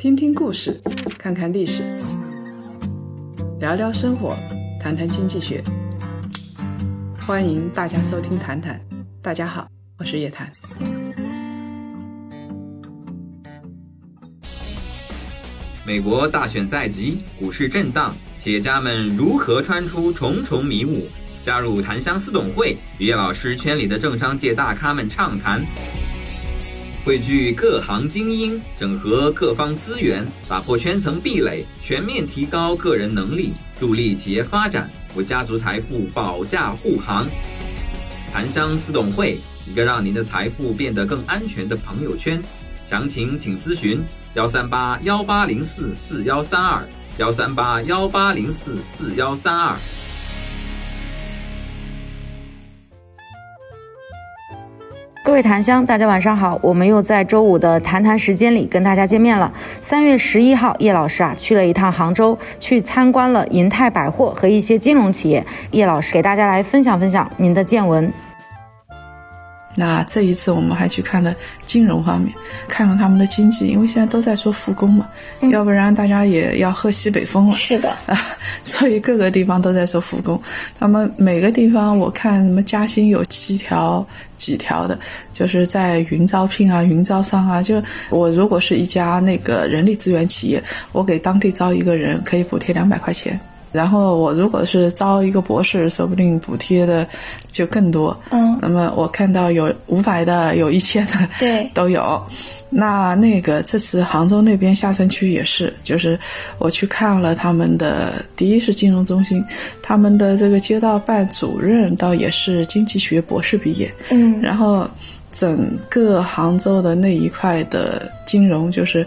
听听故事，看看历史，聊聊生活，谈谈经济学。欢迎大家收听《谈谈》，大家好，我是叶檀。美国大选在即，股市震荡，企业家们如何穿出重重迷雾？加入檀香私董会，与叶老师圈里的政商界大咖们畅谈。汇聚各行精英，整合各方资源，打破圈层壁垒，全面提高个人能力，助力企业发展，为家族财富保驾护航。檀香私董会，一个让您的财富变得更安全的朋友圈。详情请咨询幺三八幺八零四四幺三二幺三八幺八零四四幺三二。各位檀香，大家晚上好，我们又在周五的谈谈时间里跟大家见面了。三月十一号，叶老师啊去了一趟杭州，去参观了银泰百货和一些金融企业。叶老师给大家来分享分享您的见闻。那这一次我们还去看了金融方面，看了他们的经济，因为现在都在说复工嘛，要不然大家也要喝西北风了。是的啊，所以各个地方都在说复工。那么每个地方我看什么嘉兴有七条几条的，就是在云招聘啊、云招商啊。就我如果是一家那个人力资源企业，我给当地招一个人可以补贴两百块钱。然后我如果是招一个博士，说不定补贴的就更多。嗯，那么我看到有五百的，有一千的，对，都有。那那个这次杭州那边下城区也是，就是我去看了他们的，第一是金融中心，他们的这个街道办主任倒也是经济学博士毕业。嗯，然后整个杭州的那一块的金融，就是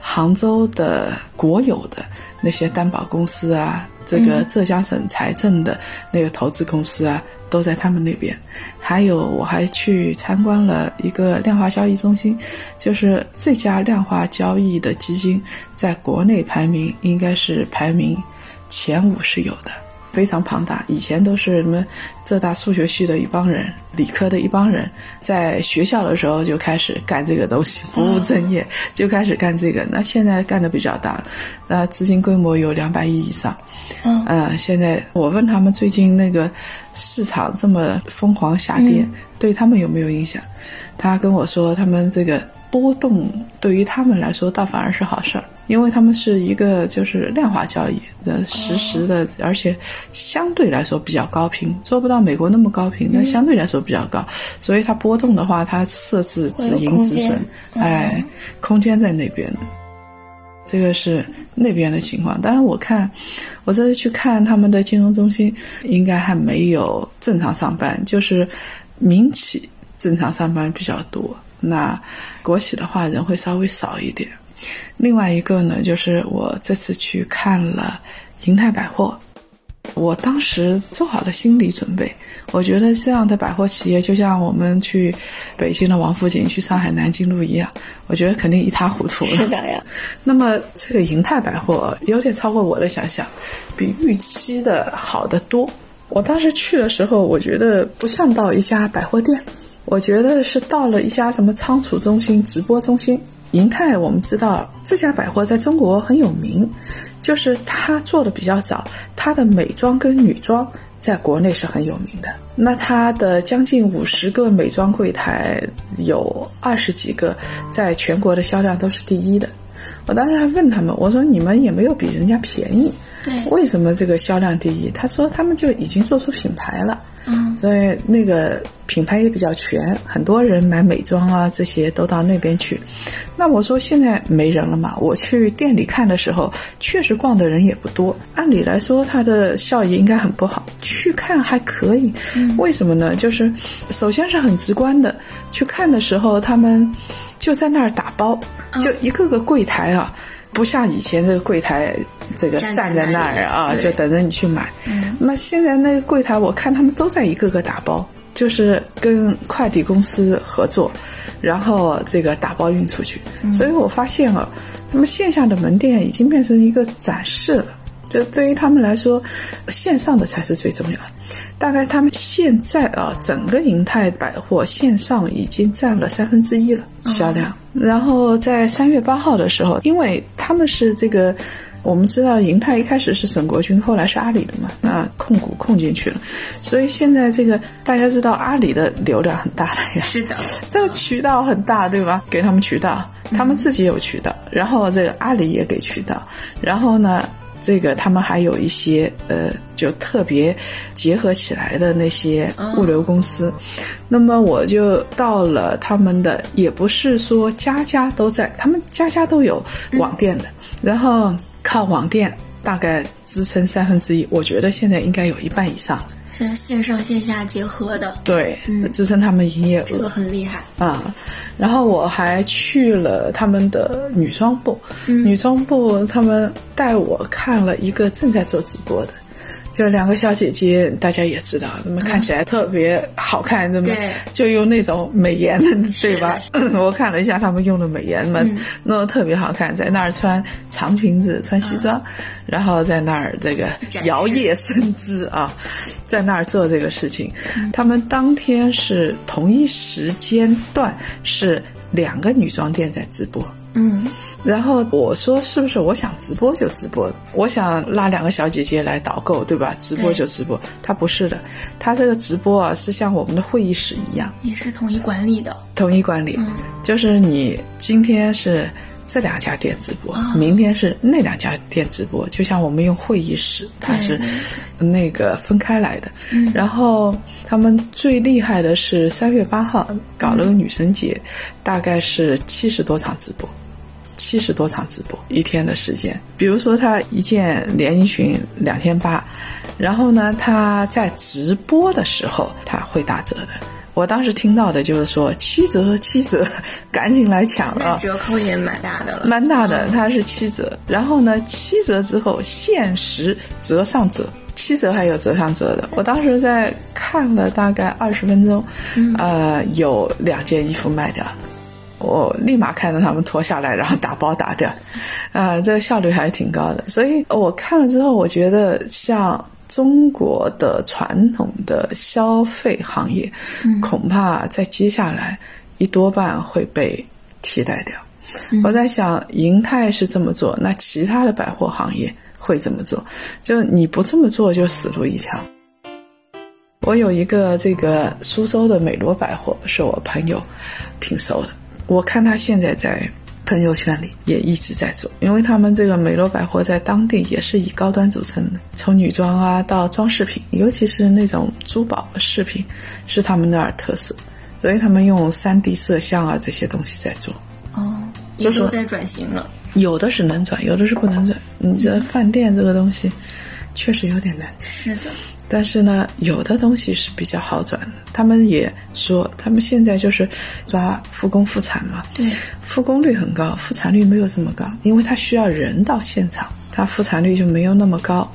杭州的国有的那些担保公司啊。这个浙江省财政的那个投资公司啊，都在他们那边。还有，我还去参观了一个量化交易中心，就是这家量化交易的基金，在国内排名应该是排名前五是有的。非常庞大，以前都是什么浙大数学系的一帮人，理科的一帮人，在学校的时候就开始干这个东西，不务正业就开始干这个。那现在干的比较大了，那资金规模有两百亿以上。嗯，呃，现在我问他们最近那个市场这么疯狂下跌，对他们有没有影响？他跟我说，他们这个波动对于他们来说倒反而是好事儿。因为他们是一个就是量化交易的实时的，而且相对来说比较高频，做不到美国那么高频，但相对来说比较高，所以它波动的话，它设置止盈止损，哎，空间在那边的，这个是那边的情况。当然，我看我这次去看他们的金融中心，应该还没有正常上班，就是民企正常上班比较多，那国企的话人会稍微少一点。另外一个呢，就是我这次去看了银泰百货，我当时做好了心理准备，我觉得这样的百货企业就像我们去北京的王府井、去上海南京路一样，我觉得肯定一塌糊涂了。是的呀。那么这个银泰百货有点超过我的想象，比预期的好得多。我当时去的时候，我觉得不像到一家百货店，我觉得是到了一家什么仓储中心、直播中心。银泰，我们知道这家百货在中国很有名，就是它做的比较早，它的美妆跟女装在国内是很有名的。那它的将近五十个美妆柜台，有二十几个在全国的销量都是第一的。我当时还问他们，我说你们也没有比人家便宜，对，为什么这个销量第一？他说他们就已经做出品牌了。嗯，所以那个品牌也比较全，很多人买美妆啊这些都到那边去。那我说现在没人了嘛？我去店里看的时候，确实逛的人也不多。按理来说，它的效益应该很不好。去看还可以，为什么呢？就是首先是很直观的，去看的时候他们就在那儿打包，就一个个柜台啊。不像以前这个柜台，这个站在那儿啊，就等着你去买。那么现在那个柜台，我看他们都在一个个打包，就是跟快递公司合作，然后这个打包运出去。所以我发现啊，那么线下的门店已经变成一个展示了。就对于他们来说，线上的才是最重要的。大概他们现在啊，整个银泰百货线上已经占了三分之一了销量。然后在三月八号的时候，因为他们是这个。我们知道银泰一开始是沈国军，后来是阿里的嘛，那控股控进去了，所以现在这个大家知道阿里的流量很大的呀，是的，这个渠道很大，对吧？给他们渠道，他们自己有渠道，然后这个阿里也给渠道，然后呢，这个他们还有一些呃，就特别结合起来的那些物流公司，那么我就到了他们的，也不是说家家都在，他们家家都有网店的，然后。靠网店大概支撑三分之一，我觉得现在应该有一半以上。是线上线下结合的，对，支撑他们营业额，这个很厉害啊。然后我还去了他们的女装部，女装部他们带我看了一个正在做直播的。就两个小姐姐，大家也知道，那么看起来特别好看，那么就用那种美颜，对吧？我看了一下他们用的美颜们，弄得特别好看，在那儿穿长裙子、穿西装，然后在那儿这个摇曳生姿啊，在那儿做这个事情。他们当天是同一时间段是两个女装店在直播。嗯，然后我说是不是我想直播就直播，我想拉两个小姐姐来导购，对吧？直播就直播，他不是的，他这个直播啊是像我们的会议室一样，也是统一管理的，统一管理，就是你今天是这两家店直播，明天是那两家店直播，就像我们用会议室，它是那个分开来的。然后他们最厉害的是三月八号搞了个女神节，大概是七十多场直播。七十多场直播一天的时间，比如说他一件连衣裙两千八，然后呢，他在直播的时候他会打折的。我当时听到的就是说七折七折，赶紧来抢了。折扣也蛮大的了，蛮大的，它是七折。然后呢，七折之后限时折上折，七折还有折上折的。我当时在看了大概二十分钟，呃，有两件衣服卖掉了。我立马看到他们脱下来，然后打包打掉，啊，这个效率还是挺高的。所以我看了之后，我觉得像中国的传统的消费行业，恐怕在接下来一多半会被替代掉。我在想，银泰是这么做，那其他的百货行业会怎么做？就你不这么做，就死路一条。我有一个这个苏州的美罗百货，是我朋友挺熟的。我看他现在在朋友圈里也一直在做，因为他们这个美罗百货在当地也是以高端著称的，从女装啊到装饰品，尤其是那种珠宝饰品，是他们那儿特色，所以他们用三 D 摄像啊这些东西在做。哦，也都在转型了。有的是能转，有的是不能转。你这饭店这个东西，确实有点难转。是的。但是呢，有的东西是比较好转的。他们也说，他们现在就是抓复工复产嘛。对，复工率很高，复产率没有这么高，因为它需要人到现场，它复产率就没有那么高。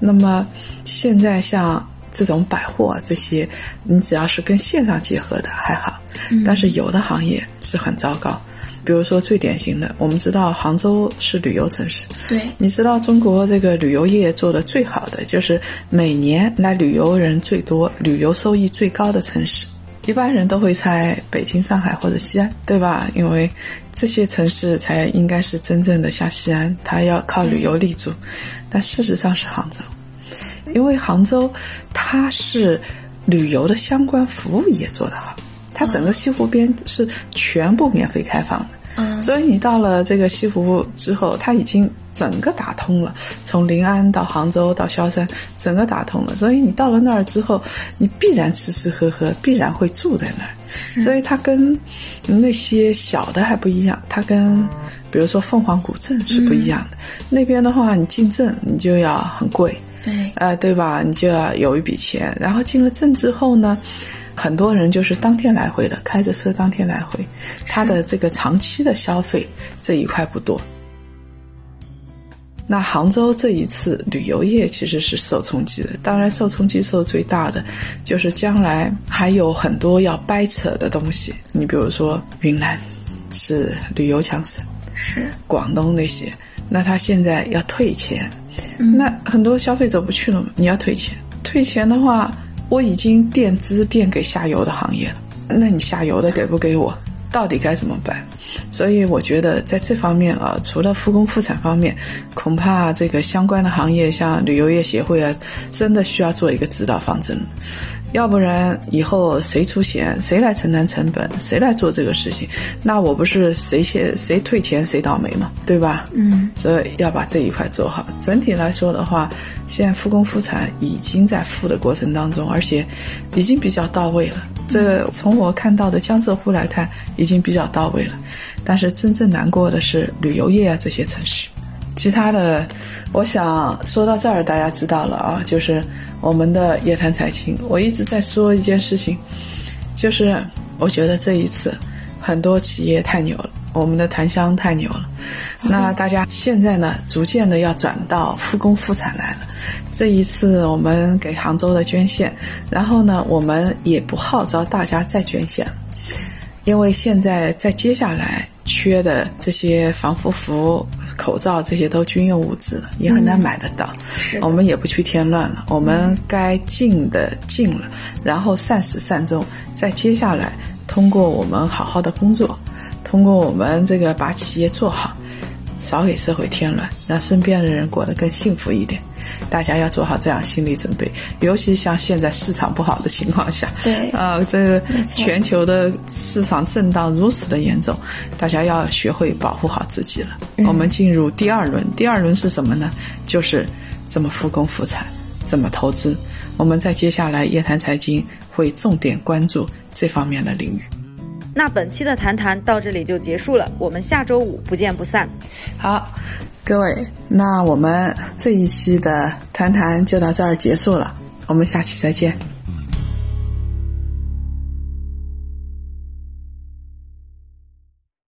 那么现在像这种百货啊，这些，你只要是跟线上结合的还好，但是有的行业是很糟糕。比如说最典型的，我们知道杭州是旅游城市。对，你知道中国这个旅游业做的最好的，就是每年来旅游人最多、旅游收益最高的城市。一般人都会猜北京、上海或者西安，对吧？因为这些城市才应该是真正的像西安，它要靠旅游立足。但事实上是杭州，因为杭州它是旅游的相关服务业做得好，它整个西湖边是全部免费开放的。嗯，所以你到了这个西湖之后，它已经整个打通了，从临安到杭州到萧山，整个打通了。所以你到了那儿之后，你必然吃吃喝喝，必然会住在那儿。所以它跟那些小的还不一样，它跟比如说凤凰古镇是不一样的。那边的话，你进镇你就要很贵，对，呃，对吧？你就要有一笔钱。然后进了镇之后呢？很多人就是当天来回的，开着车当天来回，他的这个长期的消费这一块不多。那杭州这一次旅游业其实是受冲击的，当然受冲击受最大的就是将来还有很多要掰扯的东西。你比如说云南是旅游强省，是广东那些，那他现在要退钱，那很多消费者不去了，你要退钱，退钱的话。我已经垫资垫给下游的行业了，那你下游的给不给我？到底该怎么办？所以我觉得在这方面啊，除了复工复产方面，恐怕这个相关的行业，像旅游业协会啊，真的需要做一个指导方针。要不然以后谁出钱，谁来承担成本，谁来做这个事情，那我不是谁先谁退钱谁倒霉嘛，对吧？嗯，所以要把这一块做好。整体来说的话，现在复工复产已经在复的过程当中，而且已经比较到位了。这从我看到的江浙沪来看，已经比较到位了。但是真正难过的是旅游业啊这些城市。其他的，我想说到这儿，大家知道了啊，就是我们的夜谈财经。我一直在说一件事情，就是我觉得这一次很多企业太牛了，我们的檀香太牛了。那大家现在呢，逐渐的要转到复工复产来了。这一次我们给杭州的捐献，然后呢，我们也不号召大家再捐献，因为现在在接下来缺的这些防护服。口罩这些都军用物资了，也很难买得到。是，我们也不去添乱了，我们该进的进了，然后善始善终。在接下来，通过我们好好的工作，通过我们这个把企业做好，少给社会添乱，让身边的人过得更幸福一点。大家要做好这样心理准备，尤其像现在市场不好的情况下，对，啊，这个全球的市场震荡如此的严重，大家要学会保护好自己了。我们进入第二轮，第二轮是什么呢？就是怎么复工复产，怎么投资。我们在接下来夜谈财经会重点关注这方面的领域。那本期的谈谈到这里就结束了，我们下周五不见不散。好。各位，那我们这一期的谈谈就到这儿结束了，我们下期再见。